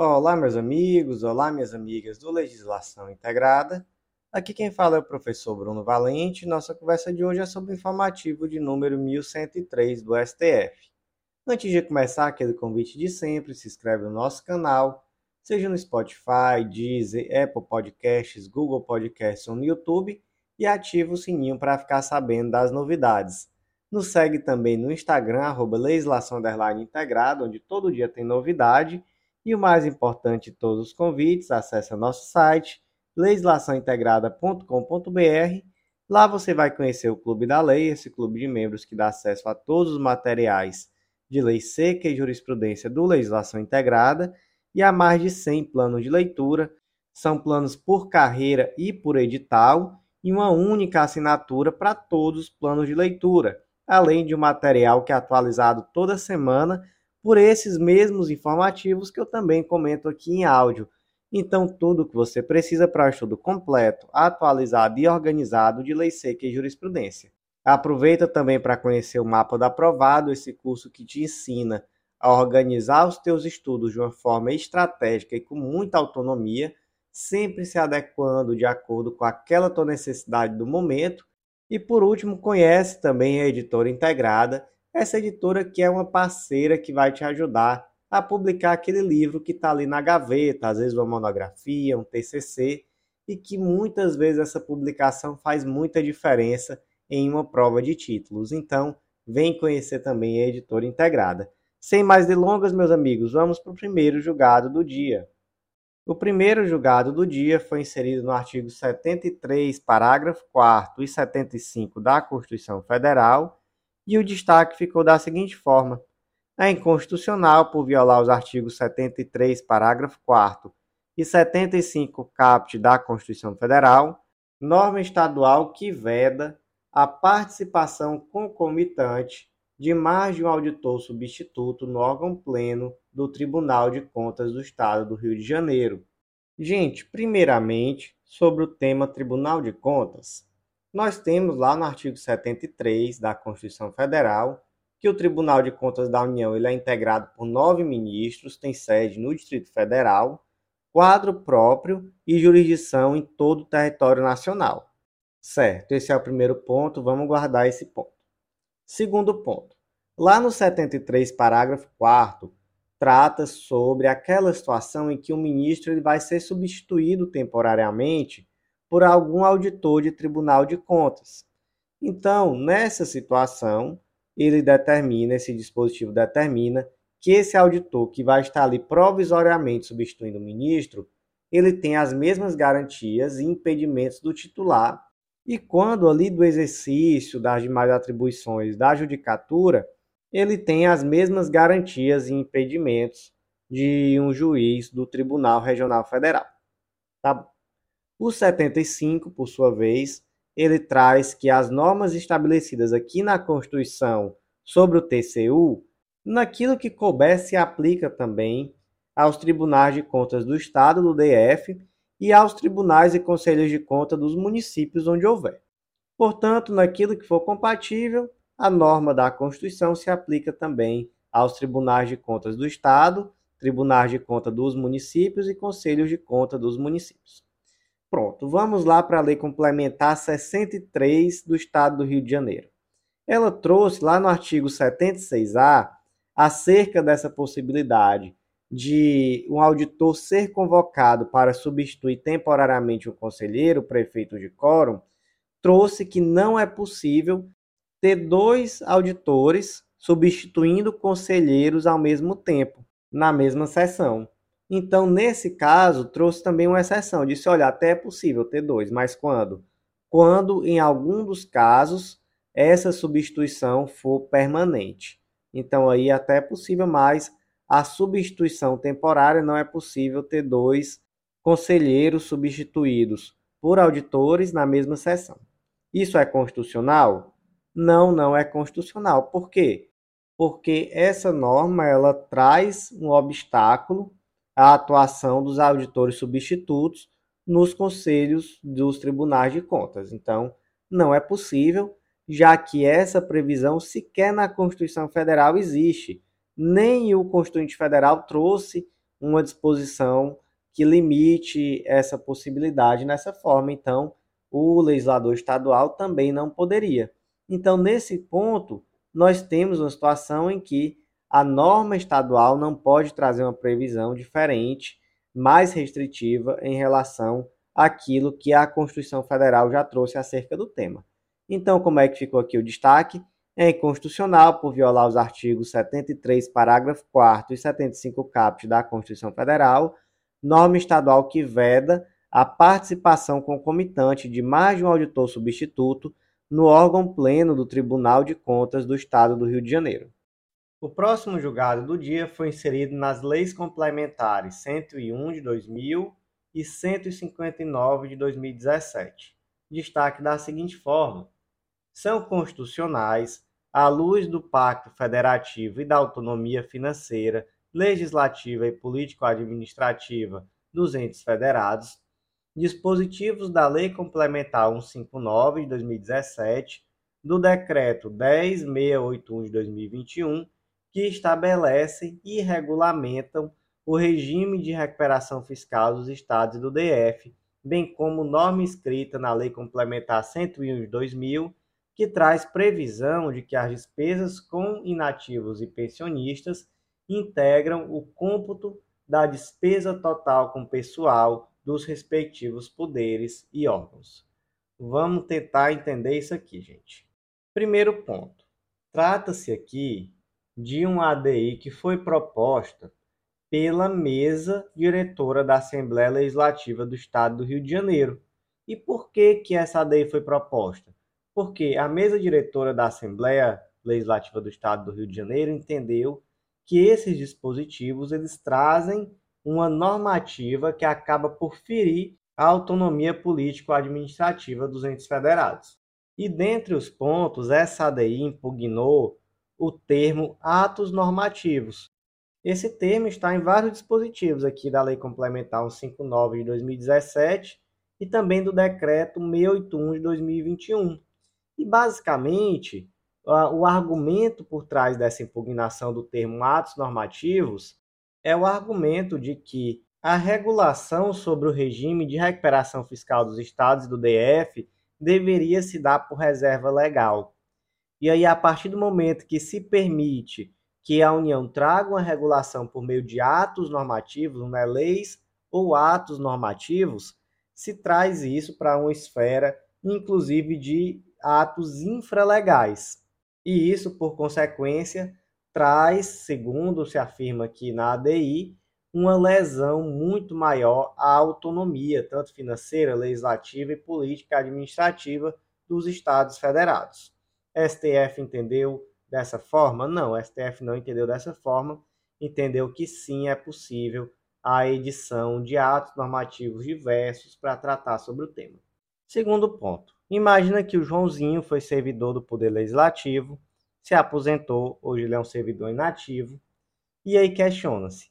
Olá, meus amigos, olá, minhas amigas do Legislação Integrada. Aqui quem fala é o professor Bruno Valente. Nossa conversa de hoje é sobre o informativo de número 1103 do STF. Antes de começar, aquele convite de sempre, se inscreve no nosso canal, seja no Spotify, Deezer, Apple Podcasts, Google Podcasts ou no YouTube, e ativa o sininho para ficar sabendo das novidades. Nos segue também no Instagram, arroba legislação integrada, onde todo dia tem novidade e o mais importante de todos os convites, acesse nosso site legislaçãointegrada.com.br. Lá você vai conhecer o Clube da Lei, esse clube de membros que dá acesso a todos os materiais de lei seca e jurisprudência do Legislação Integrada e a mais de 100 planos de leitura. São planos por carreira e por edital e uma única assinatura para todos os planos de leitura, além de um material que é atualizado toda semana por esses mesmos informativos que eu também comento aqui em áudio. Então, tudo o que você precisa para estudo completo, atualizado e organizado de lei seca e jurisprudência. Aproveita também para conhecer o mapa do aprovado, esse curso que te ensina a organizar os teus estudos de uma forma estratégica e com muita autonomia, sempre se adequando de acordo com aquela tua necessidade do momento. E por último, conhece também a editora integrada essa editora que é uma parceira que vai te ajudar a publicar aquele livro que está ali na gaveta, às vezes uma monografia, um TCC, e que muitas vezes essa publicação faz muita diferença em uma prova de títulos. Então, vem conhecer também a editora integrada. Sem mais delongas, meus amigos, vamos para o primeiro julgado do dia. O primeiro julgado do dia foi inserido no artigo 73, parágrafo 4 e 75 da Constituição Federal e o destaque ficou da seguinte forma: é inconstitucional por violar os artigos 73, parágrafo 4 e 75 caput da Constituição Federal, norma estadual que veda a participação concomitante de mais de um auditor substituto no órgão pleno do Tribunal de Contas do Estado do Rio de Janeiro. Gente, primeiramente, sobre o tema Tribunal de Contas, nós temos lá no artigo 73 da Constituição Federal que o Tribunal de Contas da União ele é integrado por nove ministros, tem sede no Distrito Federal, quadro próprio e jurisdição em todo o território nacional. Certo, esse é o primeiro ponto, vamos guardar esse ponto. Segundo ponto, lá no 73, parágrafo 4 trata sobre aquela situação em que o ministro ele vai ser substituído temporariamente por algum auditor de Tribunal de Contas. Então, nessa situação, ele determina, esse dispositivo determina que esse auditor que vai estar ali provisoriamente substituindo o ministro, ele tem as mesmas garantias e impedimentos do titular. E quando ali do exercício das demais atribuições da judicatura, ele tem as mesmas garantias e impedimentos de um juiz do Tribunal Regional Federal. Tá bom? O 75, por sua vez, ele traz que as normas estabelecidas aqui na Constituição sobre o TCU, naquilo que couber se aplica também aos tribunais de contas do Estado, do DF, e aos tribunais e conselhos de conta dos municípios onde houver. Portanto, naquilo que for compatível, a norma da Constituição se aplica também aos tribunais de contas do Estado, tribunais de conta dos municípios e conselhos de conta dos municípios. Pronto, vamos lá para a Lei Complementar 63 do Estado do Rio de Janeiro. Ela trouxe lá no artigo 76A acerca dessa possibilidade de um auditor ser convocado para substituir temporariamente o conselheiro, o prefeito de quórum, trouxe que não é possível ter dois auditores substituindo conselheiros ao mesmo tempo, na mesma sessão. Então, nesse caso, trouxe também uma exceção. Disse, olha, até é possível ter dois, mas quando? Quando, em algum dos casos, essa substituição for permanente. Então, aí até é possível, mas a substituição temporária não é possível ter dois conselheiros substituídos por auditores na mesma sessão. Isso é constitucional? Não, não é constitucional. Por quê? Porque essa norma ela traz um obstáculo a atuação dos auditores substitutos nos conselhos dos tribunais de contas. Então, não é possível, já que essa previsão sequer na Constituição Federal existe. Nem o Constituinte Federal trouxe uma disposição que limite essa possibilidade nessa forma. Então, o legislador estadual também não poderia. Então, nesse ponto, nós temos uma situação em que a norma estadual não pode trazer uma previsão diferente, mais restritiva em relação àquilo que a Constituição Federal já trouxe acerca do tema. Então, como é que ficou aqui o destaque? É inconstitucional por violar os artigos 73, parágrafo 4 e 75 caput da Constituição Federal, norma estadual que veda a participação concomitante de mais de um auditor substituto no órgão pleno do Tribunal de Contas do Estado do Rio de Janeiro. O próximo julgado do dia foi inserido nas leis complementares 101 de 2000 e 159 de 2017. Destaque da seguinte forma: são constitucionais, à luz do Pacto Federativo e da autonomia financeira, legislativa e político-administrativa dos entes federados, dispositivos da Lei Complementar 159 de 2017, do Decreto 10681 de 2021, que estabelecem e regulamentam o regime de recuperação fiscal dos estados e do DF, bem como norma escrita na Lei Complementar 101 de 2000, que traz previsão de que as despesas com inativos e pensionistas integram o cômputo da despesa total com pessoal dos respectivos poderes e órgãos. Vamos tentar entender isso aqui, gente. Primeiro ponto. Trata-se aqui de uma ADI que foi proposta pela mesa diretora da Assembleia Legislativa do Estado do Rio de Janeiro. E por que, que essa ADI foi proposta? Porque a mesa diretora da Assembleia Legislativa do Estado do Rio de Janeiro entendeu que esses dispositivos eles trazem uma normativa que acaba por ferir a autonomia político-administrativa dos entes federados. E dentre os pontos, essa ADI impugnou o termo atos normativos. Esse termo está em vários dispositivos aqui da Lei Complementar 159 de 2017 e também do Decreto 681 de 2021. E basicamente, o argumento por trás dessa impugnação do termo atos normativos é o argumento de que a regulação sobre o regime de recuperação fiscal dos estados e do DF deveria se dar por reserva legal. E aí, a partir do momento que se permite que a União traga uma regulação por meio de atos normativos, né, leis ou atos normativos, se traz isso para uma esfera, inclusive, de atos infralegais. E isso, por consequência, traz, segundo se afirma aqui na ADI, uma lesão muito maior à autonomia, tanto financeira, legislativa e política administrativa dos Estados federados. STF entendeu dessa forma? Não, STF não entendeu dessa forma, entendeu que sim é possível a edição de atos normativos diversos para tratar sobre o tema. Segundo ponto, imagina que o Joãozinho foi servidor do Poder Legislativo se aposentou, hoje ele é um servidor inativo. E aí questiona-se: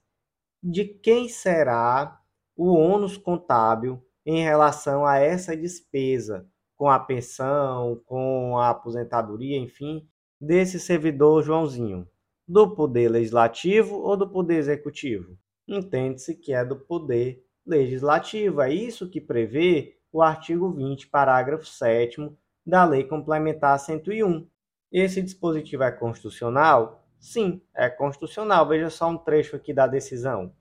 de quem será o ônus contábil em relação a essa despesa com a pensão, com a aposentadoria, enfim, desse servidor Joãozinho? Do poder legislativo ou do poder executivo? Entende-se que é do poder legislativo. É isso que prevê o artigo 20, parágrafo 7 da Lei Complementar 101. Esse dispositivo é constitucional? Sim, é constitucional. Veja só um trecho aqui da decisão.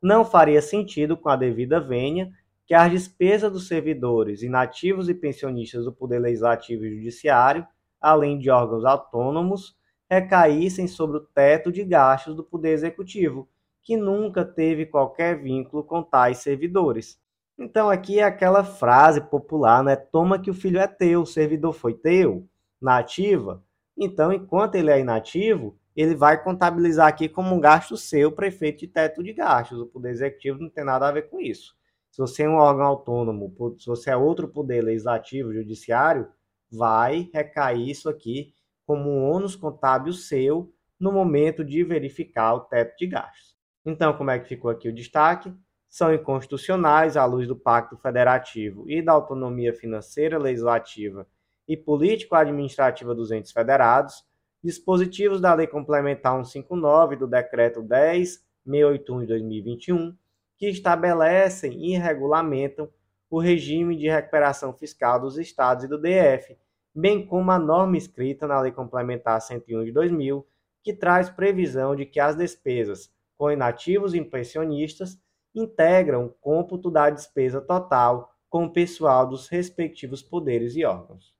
Não faria sentido, com a devida vênia, que as despesas dos servidores inativos e pensionistas do Poder Legislativo e Judiciário, além de órgãos autônomos, recaíssem sobre o teto de gastos do Poder Executivo, que nunca teve qualquer vínculo com tais servidores. Então aqui é aquela frase popular, né? Toma que o filho é teu, o servidor foi teu na ativa, então, enquanto ele é inativo, ele vai contabilizar aqui como um gasto seu, prefeito de teto de gastos. O Poder Executivo não tem nada a ver com isso. Se você é um órgão autônomo, se você é outro poder legislativo, judiciário, vai recair isso aqui como um ônus contábil seu no momento de verificar o teto de gastos. Então, como é que ficou aqui o destaque? São inconstitucionais à luz do Pacto Federativo e da autonomia financeira legislativa e político-administrativa dos entes federados, dispositivos da Lei Complementar 159 do Decreto 10 681 de 2021, que estabelecem e regulamentam o regime de recuperação fiscal dos estados e do DF, bem como a norma escrita na Lei Complementar 101 de 2000, que traz previsão de que as despesas com inativos e pensionistas integram o cômputo da despesa total com o pessoal dos respectivos poderes e órgãos.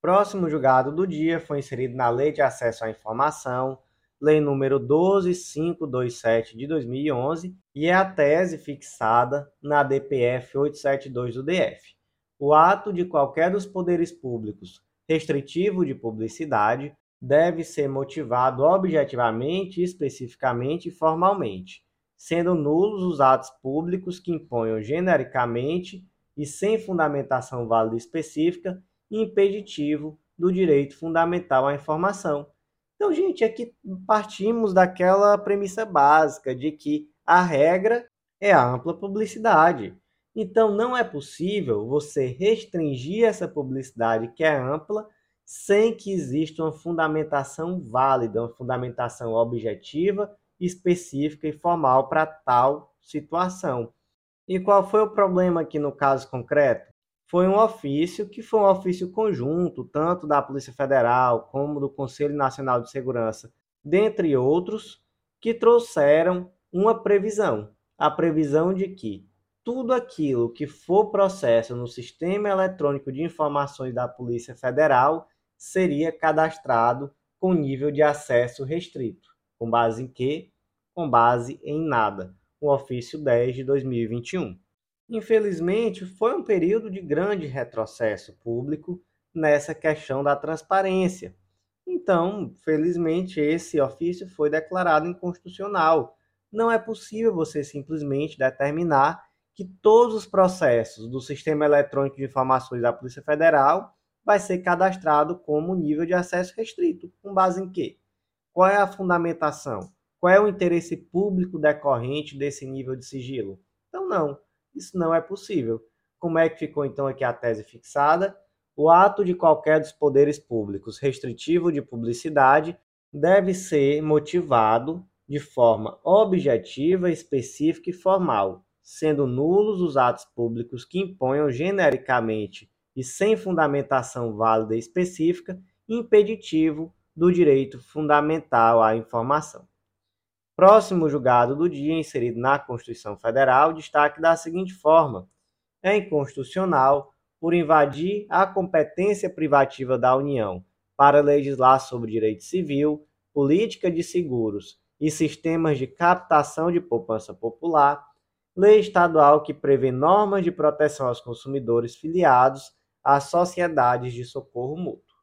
Próximo julgado do dia foi inserido na Lei de Acesso à Informação, Lei número 12527 de 2011, e é a tese fixada na DPF 872 do DF. O ato de qualquer dos poderes públicos restritivo de publicidade deve ser motivado objetivamente, especificamente e formalmente, sendo nulos os atos públicos que imponham genericamente e sem fundamentação válida específica impeditivo do direito fundamental à informação. Então, gente, aqui partimos daquela premissa básica de que a regra é a ampla publicidade. Então, não é possível você restringir essa publicidade que é ampla sem que exista uma fundamentação válida, uma fundamentação objetiva, específica e formal para tal situação. E qual foi o problema aqui no caso concreto? Foi um ofício que foi um ofício conjunto, tanto da Polícia Federal como do Conselho Nacional de Segurança, dentre outros, que trouxeram uma previsão, a previsão de que tudo aquilo que for processo no Sistema Eletrônico de Informações da Polícia Federal seria cadastrado com nível de acesso restrito. Com base em quê? Com base em nada o ofício 10 de 2021. Infelizmente, foi um período de grande retrocesso público nessa questão da transparência. Então, felizmente, esse ofício foi declarado inconstitucional. Não é possível você simplesmente determinar que todos os processos do Sistema Eletrônico de Informações da Polícia Federal vai ser cadastrado como nível de acesso restrito. Com base em quê? Qual é a fundamentação? Qual é o interesse público decorrente desse nível de sigilo? Então, não, isso não é possível. Como é que ficou então aqui a tese fixada? O ato de qualquer dos poderes públicos restritivo de publicidade deve ser motivado de forma objetiva, específica e formal, sendo nulos os atos públicos que imponham genericamente e sem fundamentação válida e específica impeditivo do direito fundamental à informação. Próximo julgado do dia, inserido na Constituição Federal, destaque da seguinte forma: é inconstitucional por invadir a competência privativa da União para legislar sobre direito civil, política de seguros e sistemas de captação de poupança popular, lei estadual que prevê normas de proteção aos consumidores filiados às sociedades de socorro mútuo.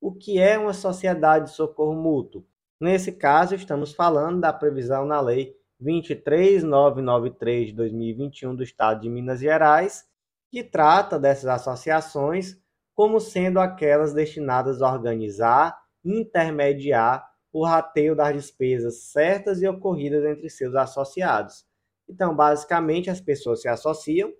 O que é uma sociedade de socorro mútuo? Nesse caso, estamos falando da previsão na Lei 23993 de 2021 do Estado de Minas Gerais, que trata dessas associações como sendo aquelas destinadas a organizar intermediar o rateio das despesas certas e ocorridas entre seus associados. Então, basicamente, as pessoas se associam,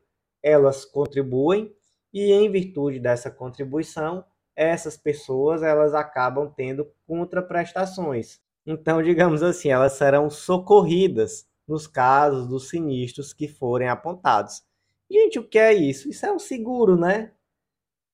elas contribuem e, em virtude dessa contribuição, essas pessoas elas acabam tendo contraprestações. Então, digamos assim, elas serão socorridas nos casos dos sinistros que forem apontados. Gente, o que é isso? Isso é um seguro, né?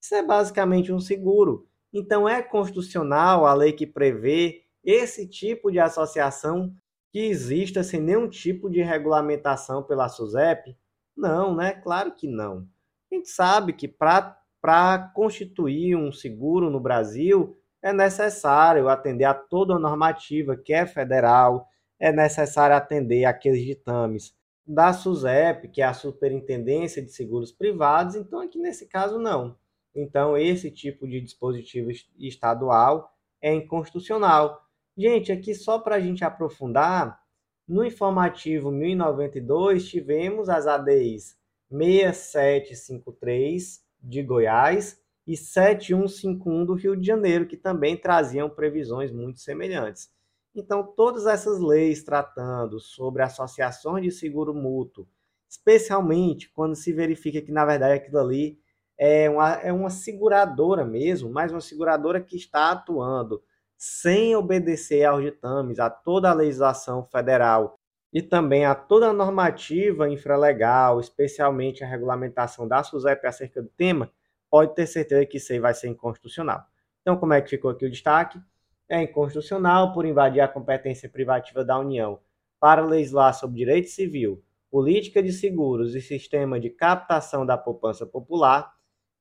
Isso é basicamente um seguro. Então, é constitucional a lei que prevê esse tipo de associação que exista sem nenhum tipo de regulamentação pela SUSEP? Não, né? Claro que não. A gente sabe que para para constituir um seguro no Brasil, é necessário atender a toda a normativa que é federal, é necessário atender aqueles ditames da SUSEP, que é a Superintendência de Seguros Privados, então aqui nesse caso não. Então esse tipo de dispositivo estadual é inconstitucional. Gente, aqui só para a gente aprofundar, no informativo 1092 tivemos as ADIs 6753 de Goiás e 7151 do Rio de Janeiro, que também traziam previsões muito semelhantes. Então, todas essas leis tratando sobre associações de seguro mútuo, especialmente quando se verifica que, na verdade, aquilo ali é uma, é uma seguradora mesmo, mas uma seguradora que está atuando sem obedecer aos ditames, a toda a legislação federal e também a toda a normativa infralegal, especialmente a regulamentação da SUSEP acerca do tema, pode ter certeza que isso aí vai ser inconstitucional. Então, como é que ficou aqui o destaque? É inconstitucional por invadir a competência privativa da União para legislar sobre direito civil, política de seguros e sistema de captação da poupança popular,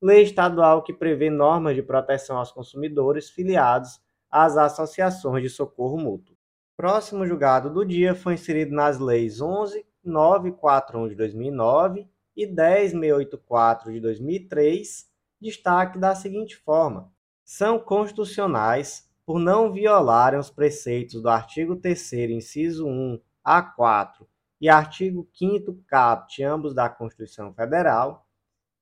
lei estadual que prevê normas de proteção aos consumidores filiados às associações de socorro mútuo. Próximo julgado do dia foi inserido nas leis 11.941 de 2009 e 10.684 de 2003, destaque da seguinte forma: são constitucionais por não violarem os preceitos do artigo 3 inciso 1 a 4 e artigo 5 caput, ambos da Constituição Federal,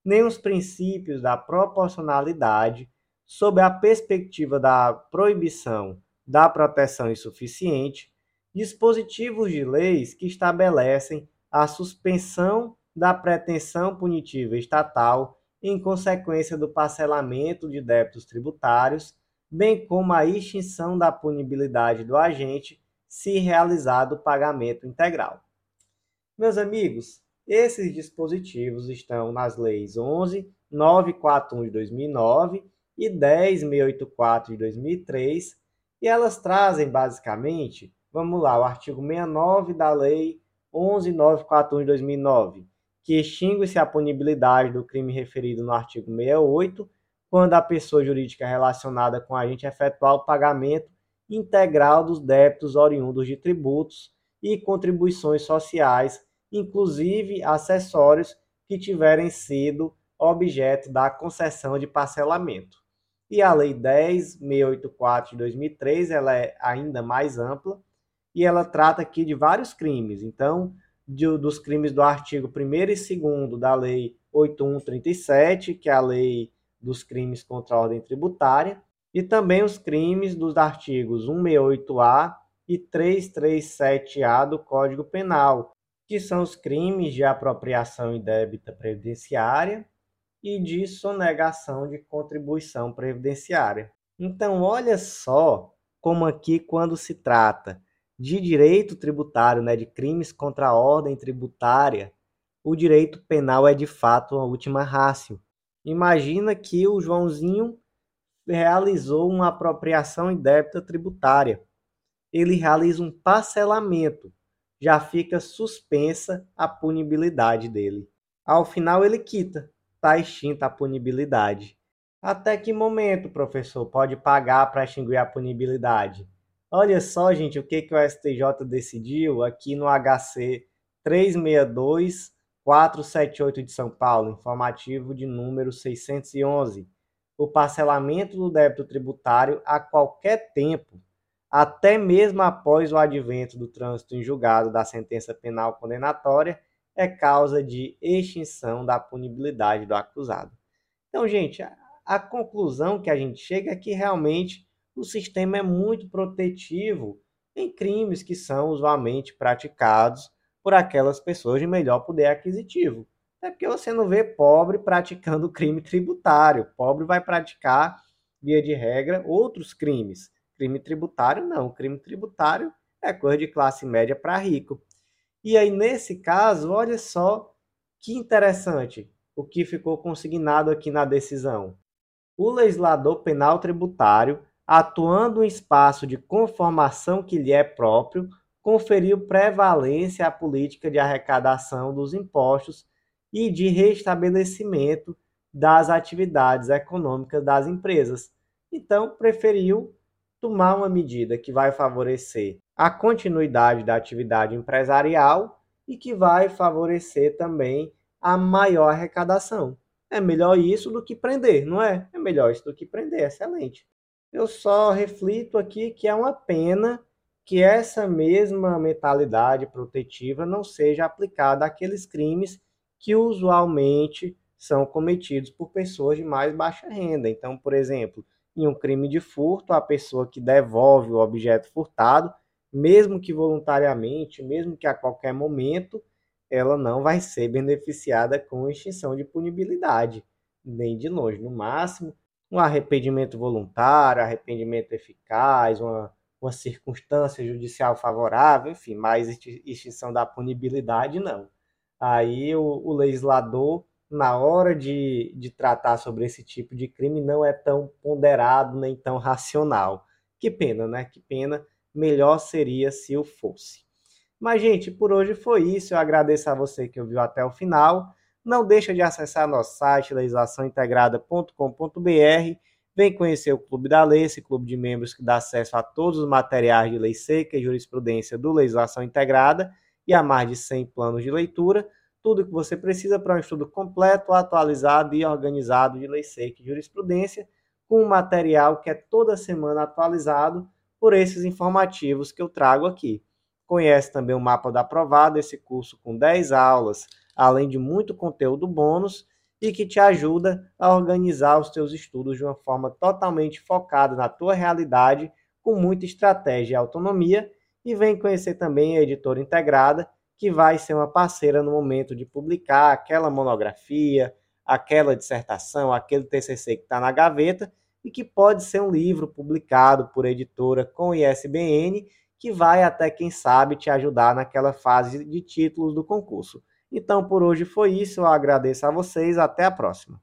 nem os princípios da proporcionalidade sob a perspectiva da proibição da proteção insuficiente, dispositivos de leis que estabelecem a suspensão da pretensão punitiva estatal em consequência do parcelamento de débitos tributários, bem como a extinção da punibilidade do agente se realizado o pagamento integral. Meus amigos, esses dispositivos estão nas leis 11 941 de 2009 e 10684 de 2003 e elas trazem basicamente, vamos lá, o artigo 69 da Lei 11941 de 2009, que extingue-se a punibilidade do crime referido no artigo 68, quando a pessoa jurídica relacionada com a agente efetuar o pagamento integral dos débitos oriundos de tributos e contribuições sociais, inclusive acessórios que tiverem sido objeto da concessão de parcelamento. E a Lei 10.684 de 2003, ela é ainda mais ampla e ela trata aqui de vários crimes. Então, de, dos crimes do artigo 1 e 2 da Lei 8137, que é a lei dos crimes contra a ordem tributária, e também os crimes dos artigos 168A e 337A do Código Penal, que são os crimes de apropriação indébita previdenciária e de sonegação de contribuição previdenciária. Então, olha só como aqui, quando se trata de direito tributário, né, de crimes contra a ordem tributária, o direito penal é de fato a última rácio. Imagina que o Joãozinho realizou uma apropriação indébita tributária. Ele realiza um parcelamento, já fica suspensa a punibilidade dele. Ao final ele quita, está extinta a punibilidade. Até que momento, professor, pode pagar para extinguir a punibilidade? Olha só, gente, o que, que o STJ decidiu aqui no HC 362 478 de São Paulo, informativo de número 611. O parcelamento do débito tributário a qualquer tempo, até mesmo após o advento do trânsito em julgado da sentença penal condenatória, é causa de extinção da punibilidade do acusado. Então, gente, a, a conclusão que a gente chega é que realmente o sistema é muito protetivo em crimes que são usualmente praticados por aquelas pessoas de melhor poder aquisitivo. É porque você não vê pobre praticando crime tributário. Pobre vai praticar, via de regra, outros crimes. Crime tributário não. Crime tributário é coisa de classe média para rico. E aí, nesse caso, olha só que interessante o que ficou consignado aqui na decisão. O legislador penal tributário, atuando em espaço de conformação que lhe é próprio, conferiu prevalência à política de arrecadação dos impostos e de restabelecimento das atividades econômicas das empresas. Então, preferiu tomar uma medida que vai favorecer a continuidade da atividade empresarial e que vai favorecer também a maior arrecadação. É melhor isso do que prender, não é? É melhor isso do que prender, excelente. Eu só reflito aqui que é uma pena que essa mesma mentalidade protetiva não seja aplicada àqueles crimes que usualmente são cometidos por pessoas de mais baixa renda. Então, por exemplo, em um crime de furto, a pessoa que devolve o objeto furtado mesmo que voluntariamente, mesmo que a qualquer momento, ela não vai ser beneficiada com extinção de punibilidade, nem de longe. No máximo, um arrependimento voluntário, arrependimento eficaz, uma, uma circunstância judicial favorável, enfim, mas extinção da punibilidade não. Aí o, o legislador, na hora de, de tratar sobre esse tipo de crime, não é tão ponderado nem tão racional. Que pena, né? Que pena. Melhor seria se o fosse. Mas, gente, por hoje foi isso. Eu agradeço a você que ouviu até o final. Não deixa de acessar nosso site legislaçãointegrada.com.br. Vem conhecer o Clube da Lei, esse clube de membros que dá acesso a todos os materiais de lei seca e jurisprudência do Legislação Integrada e a mais de 100 planos de leitura. Tudo que você precisa para um estudo completo, atualizado e organizado de lei seca e jurisprudência, com um material que é toda semana atualizado por esses informativos que eu trago aqui. Conhece também o mapa da aprovado, esse curso com 10 aulas, além de muito conteúdo bônus e que te ajuda a organizar os teus estudos de uma forma totalmente focada na tua realidade, com muita estratégia e autonomia. E vem conhecer também a editora integrada, que vai ser uma parceira no momento de publicar aquela monografia, aquela dissertação, aquele TCC que está na gaveta e que pode ser um livro publicado por editora com ISBN que vai até, quem sabe, te ajudar naquela fase de títulos do concurso. Então, por hoje foi isso. Eu agradeço a vocês. Até a próxima.